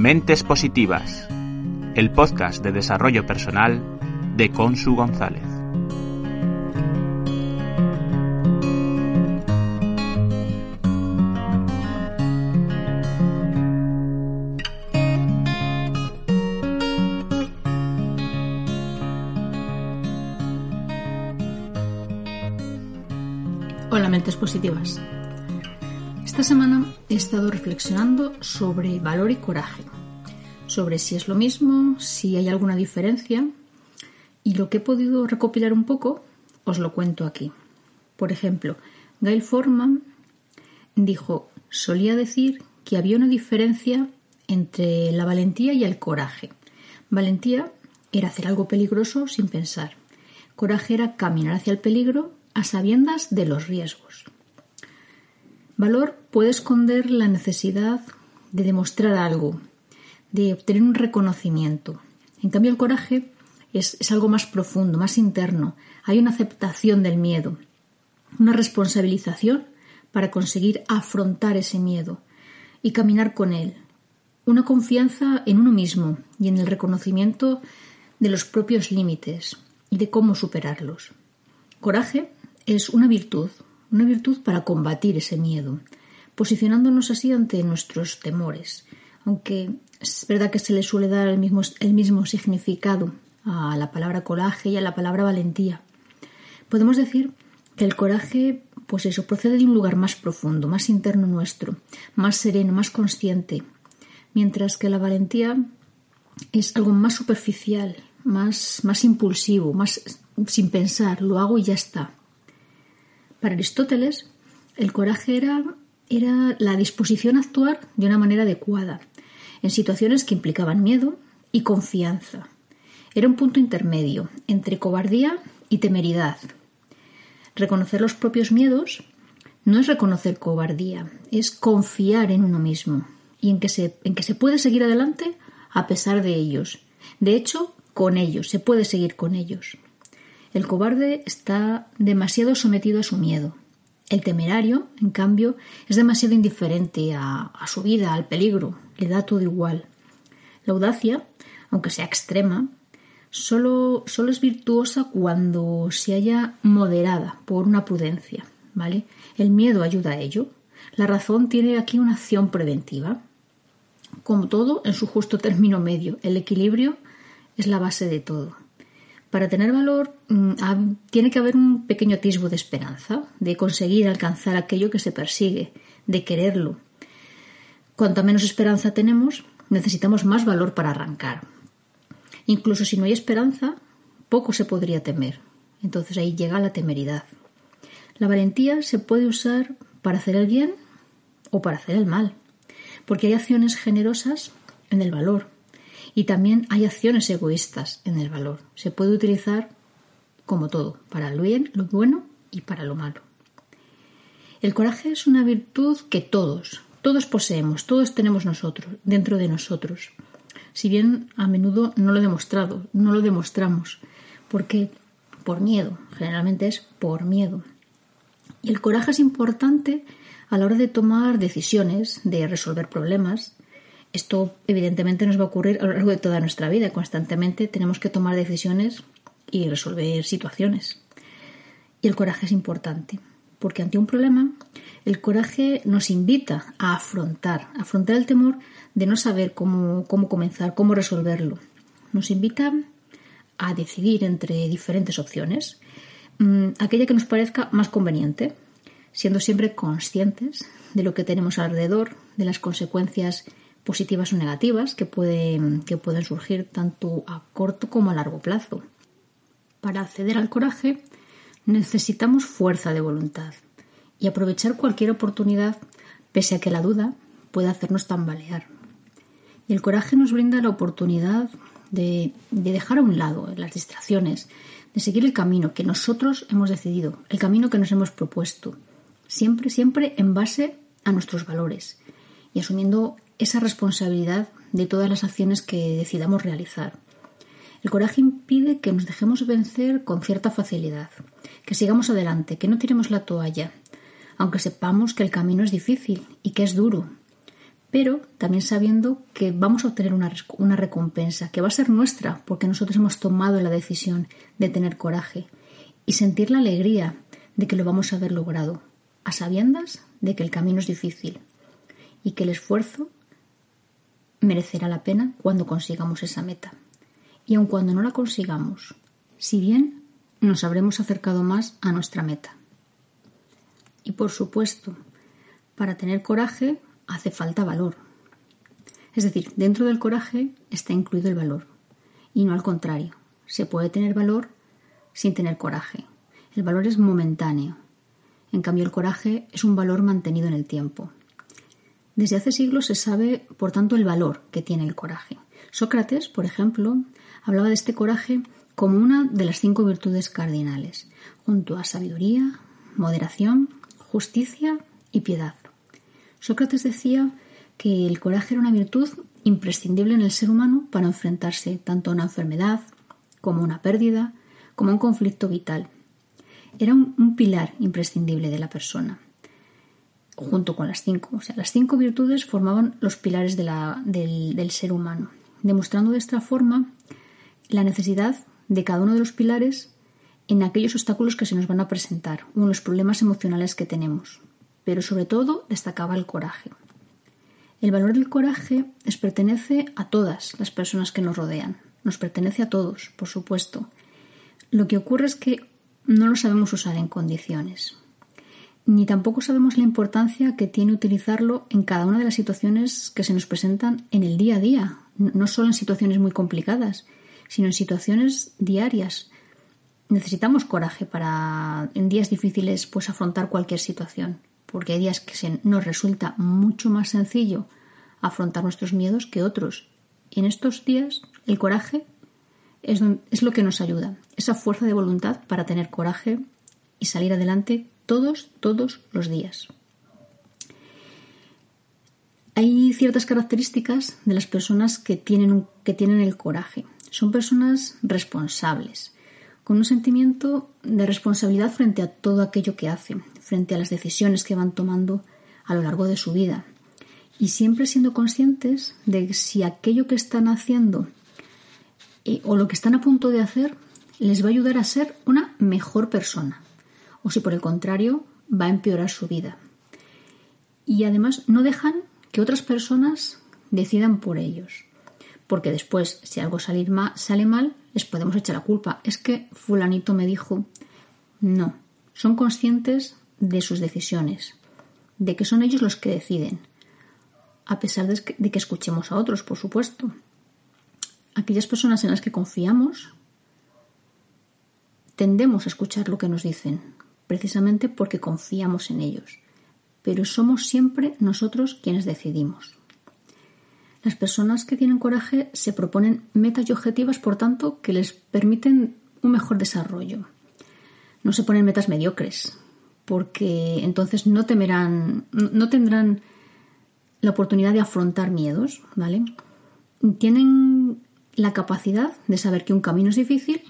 Mentes Positivas, el podcast de desarrollo personal de Consu González. Hola, mentes positivas. Esta semana he estado reflexionando sobre valor y coraje, sobre si es lo mismo, si hay alguna diferencia, y lo que he podido recopilar un poco os lo cuento aquí. Por ejemplo, Gail Forman dijo, solía decir que había una diferencia entre la valentía y el coraje. Valentía era hacer algo peligroso sin pensar. Coraje era caminar hacia el peligro a sabiendas de los riesgos. Valor puede esconder la necesidad de demostrar algo, de obtener un reconocimiento. En cambio, el coraje es, es, algo más profundo, más interno. Hay una aceptación del miedo, una responsabilización para conseguir afrontar ese miedo y caminar con él. Una confianza en uno mismo y en el reconocimiento de los propios límites y de cómo superarlos. Coraje es una virtud, una virtud para combatir ese miedo, posicionándonos así ante nuestros temores, aunque es verdad que se le suele dar el mismo, el mismo significado a la palabra coraje y a la palabra valentía. Podemos decir que el coraje, pues eso, procede de un lugar más profundo, más interno nuestro, más sereno, más consciente, mientras que la valentía es algo más superficial, más, más impulsivo, más sin pensar, lo hago y ya está. Para Aristóteles, el coraje era, la disposición a actuar de una manera adecuada, en situaciones que implicaban miedo y confianza. Era un punto intermedio entre cobardía y temeridad. Reconocer los propios miedos no es reconocer cobardía, es confiar en uno mismo y en que se, en que se puede seguir adelante a pesar de ellos. De hecho, con ellos, se puede seguir con ellos. El cobarde está demasiado sometido a su miedo. El temerario, en cambio, es demasiado indiferente a, su vida, al peligro, le da todo igual. La audacia, aunque sea extrema, solo, solo es virtuosa cuando se haya moderada por una prudencia. ¿vale? El miedo ayuda a ello. La razón tiene aquí una acción preventiva. Como todo, en su justo término medio, el equilibrio es la base de todo. Para tener valor tiene que haber un pequeño atisbo de esperanza, de conseguir alcanzar aquello que se persigue, de quererlo. Cuanto menos esperanza tenemos, necesitamos más valor para arrancar. Incluso si no hay esperanza, poco se podría temer. Entonces ahí llega la temeridad. La valentía se puede usar para hacer el bien o para hacer el mal, porque hay acciones generosas en el valor, y también hay acciones egoístas en el valor. Se puede utilizar como todo, para lo bien, lo bueno y para lo malo. El coraje es una virtud que todos, todos poseemos, todos tenemos nosotros, dentro de nosotros. Si bien a menudo no lo he demostrado, no lo demostramos, porque por miedo, generalmente es por miedo. Y el coraje es importante a la hora de tomar decisiones, de resolver problemas, esto evidentemente nos va a ocurrir a lo largo de toda nuestra vida. Constantemente tenemos que tomar decisiones y resolver situaciones. Y el coraje es importante, porque ante un problema, el coraje nos invita a afrontar, afrontar el temor de no saber cómo, cómo comenzar, cómo resolverlo. Nos invita a decidir entre diferentes opciones, mm, aquella que nos parezca más conveniente, siendo siempre conscientes de lo que tenemos alrededor, de las consecuencias positivas o negativas que pueden, que pueden surgir tanto a corto como a largo plazo. Para acceder al coraje necesitamos fuerza de voluntad y aprovechar cualquier oportunidad pese a que la duda pueda hacernos tambalear. Y el coraje nos brinda la oportunidad de, de dejar a un lado las distracciones, de seguir el camino que nosotros hemos decidido, el camino que nos hemos propuesto, siempre, siempre en base a nuestros valores y asumiendo esa responsabilidad de todas las acciones que decidamos realizar. El coraje impide que nos dejemos vencer con cierta facilidad, que sigamos adelante, que no tiremos la toalla, aunque sepamos que el camino es difícil y que es duro. pero también sabiendo que vamos a obtener una, una, recompensa, que va a ser nuestra, porque nosotros hemos tomado la decisión de tener coraje y sentir la alegría de que lo vamos a haber logrado, a sabiendas de que el camino es difícil y que el esfuerzo merecerá la pena cuando consigamos esa meta. Y aun cuando no la consigamos, si bien nos habremos acercado más a nuestra meta. Y por supuesto, para tener coraje hace falta valor. Es decir, dentro del coraje está incluido el valor. Y no al contrario. Se puede tener valor sin tener coraje. El valor es momentáneo. En cambio, el coraje es un valor mantenido en el tiempo. Desde hace siglos se sabe, por tanto, el valor que tiene el coraje. Sócrates, por ejemplo, hablaba de este coraje como una de las cinco virtudes cardinales, junto a sabiduría, moderación, justicia y piedad. Sócrates decía que el coraje era una virtud imprescindible en el ser humano para enfrentarse tanto a una enfermedad como a una pérdida, como a un conflicto vital. Era un, pilar imprescindible de la persona, junto con las cinco. O sea, las cinco virtudes formaban los pilares del, ser humano, demostrando de esta forma la necesidad de cada uno de los pilares en aquellos obstáculos que se nos van a presentar o en los problemas emocionales que tenemos. Pero sobre todo destacaba el coraje. El valor del coraje les pertenece a todas las personas que nos rodean. Nos pertenece a todos, por supuesto. Lo que ocurre es que no lo sabemos usar en condiciones. Ni tampoco sabemos la importancia que tiene utilizarlo en cada una de las situaciones que se nos presentan en el día a día, no solo en situaciones muy complicadas, sino en situaciones diarias. Necesitamos coraje para en días difíciles pues afrontar cualquier situación, porque hay días que nos resulta mucho más sencillo afrontar nuestros miedos que otros. Y en estos días el coraje es lo que nos ayuda, esa fuerza de voluntad para tener coraje y salir adelante todos, todos los días. Hay ciertas características de las personas que tienen, que tienen el coraje. Son personas responsables, con un sentimiento de responsabilidad frente a todo aquello que hacen, frente a las decisiones que van tomando a lo largo de su vida. Y siempre siendo conscientes de si aquello que están haciendo eh, o lo que están a punto de hacer les va a ayudar a ser una mejor persona, o si por el contrario va a empeorar su vida. Y además no dejan que otras personas decidan por ellos porque después, si algo sale mal, les podemos echar la culpa. Es que fulanito me dijo, no, son conscientes de sus decisiones, de que son ellos los que deciden, a pesar de que, escuchemos a otros, por supuesto. Aquellas personas en las que confiamos, tendemos a escuchar lo que nos dicen, precisamente porque confiamos en ellos, pero somos siempre nosotros quienes decidimos. Las personas que tienen coraje se proponen metas y objetivos, por tanto, que les permiten un mejor desarrollo. No se ponen metas mediocres, porque entonces no temerán, no tendrán la oportunidad de afrontar miedos, ¿vale? Tienen la capacidad de saber que un camino es difícil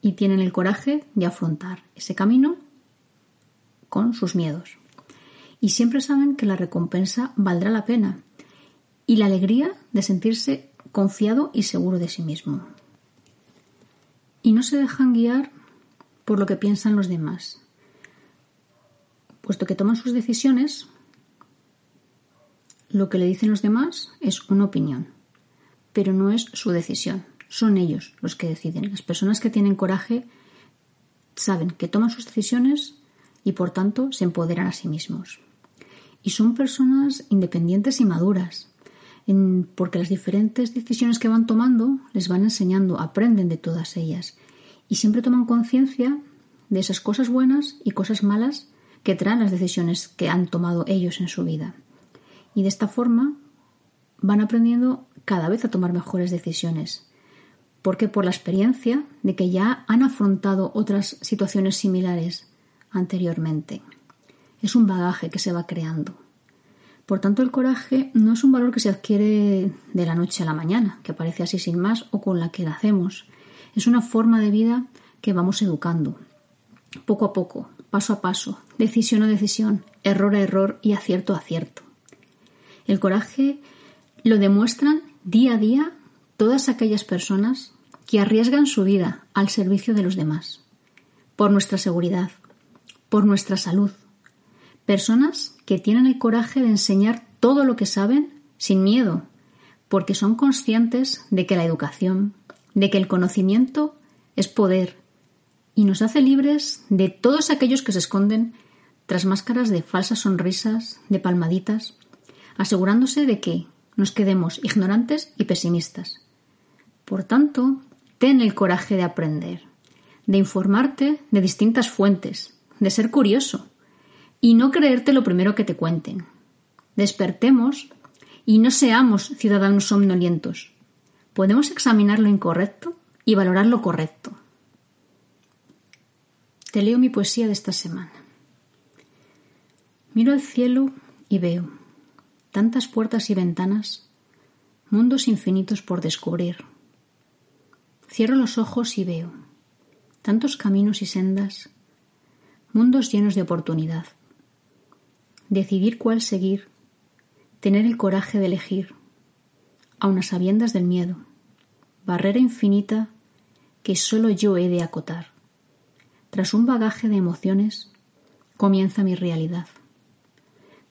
y tienen el coraje de afrontar ese camino con sus miedos. Y siempre saben que la recompensa valdrá la pena y la alegría de sentirse confiado y seguro de sí mismo. Y no se dejan guiar por lo que piensan los demás, puesto que toman sus decisiones, lo que le dicen los demás es una opinión, pero no es su decisión, son ellos los que deciden. Las personas que tienen coraje saben que toman sus decisiones y por tanto se empoderan a sí mismos. Y son personas independientes y maduras, porque las diferentes decisiones que van tomando les van enseñando, aprenden de todas ellas y siempre toman conciencia de esas cosas buenas y cosas malas que traen las decisiones que han tomado ellos en su vida. Y de esta forma van aprendiendo cada vez a tomar mejores decisiones, porque por la experiencia de que ya han afrontado otras situaciones similares anteriormente. Es un bagaje que se va creando. Por tanto, el coraje no es un valor que se adquiere de la noche a la mañana, que aparece así sin más o con la que nacemos. Es una forma de vida que vamos educando, poco a poco, paso a paso, decisión a decisión, error a error y acierto a acierto. El coraje lo demuestran día a día todas aquellas personas que arriesgan su vida al servicio de los demás, por nuestra seguridad, por nuestra salud. Personas que tienen el coraje de enseñar todo lo que saben sin miedo, porque son conscientes de que la educación, de que el conocimiento es poder y nos hace libres de todos aquellos que se esconden tras máscaras de falsas sonrisas, de palmaditas, asegurándose de que nos quedemos ignorantes y pesimistas. Por tanto, ten el coraje de aprender, de informarte de distintas fuentes, de ser curioso y no creerte lo primero que te cuenten. Despertemos y no seamos ciudadanos somnolientos. Podemos examinar lo incorrecto y valorar lo correcto. Te leo mi poesía de esta semana. Miro al cielo y veo tantas puertas y ventanas, mundos infinitos por descubrir. Cierro los ojos y veo tantos caminos y sendas, mundos llenos de oportunidad. Decidir cuál seguir, tener el coraje de elegir, aun a sabiendas del miedo, barrera infinita que solo yo he de acotar. Tras un bagaje de emociones, comienza mi realidad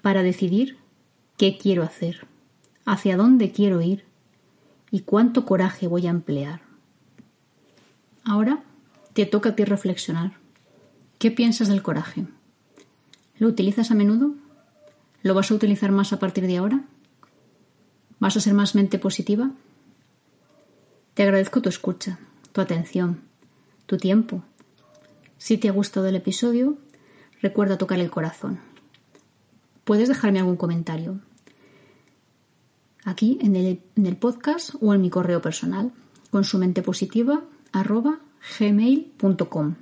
para decidir qué quiero hacer, hacia dónde quiero ir y cuánto coraje voy a emplear. Ahora te toca a ti reflexionar. ¿Qué piensas del coraje? ¿Lo utilizas a menudo? ¿Lo vas a utilizar más a partir de ahora? ¿Vas a ser más mente positiva? Te agradezco tu escucha, tu atención, tu tiempo. Si te ha gustado el episodio, recuerda tocar el corazón puedes dejarme algún comentario aquí en el, podcast o en mi correo personal con su mente positiva gmail.com.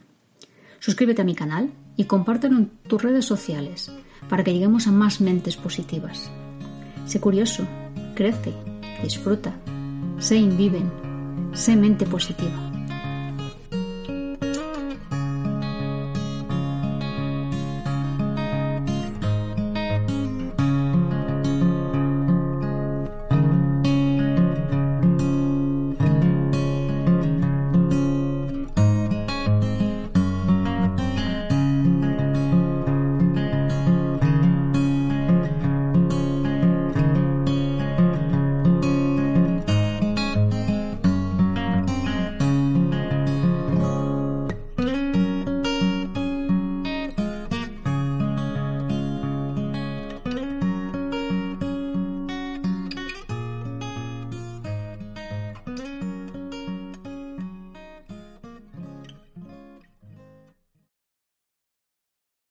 Suscríbete a mi canal y compártelo en tus redes sociales para que lleguemos a más mentes positivas. Sé curioso, crece, disfruta, sé inviven, sé mente positiva.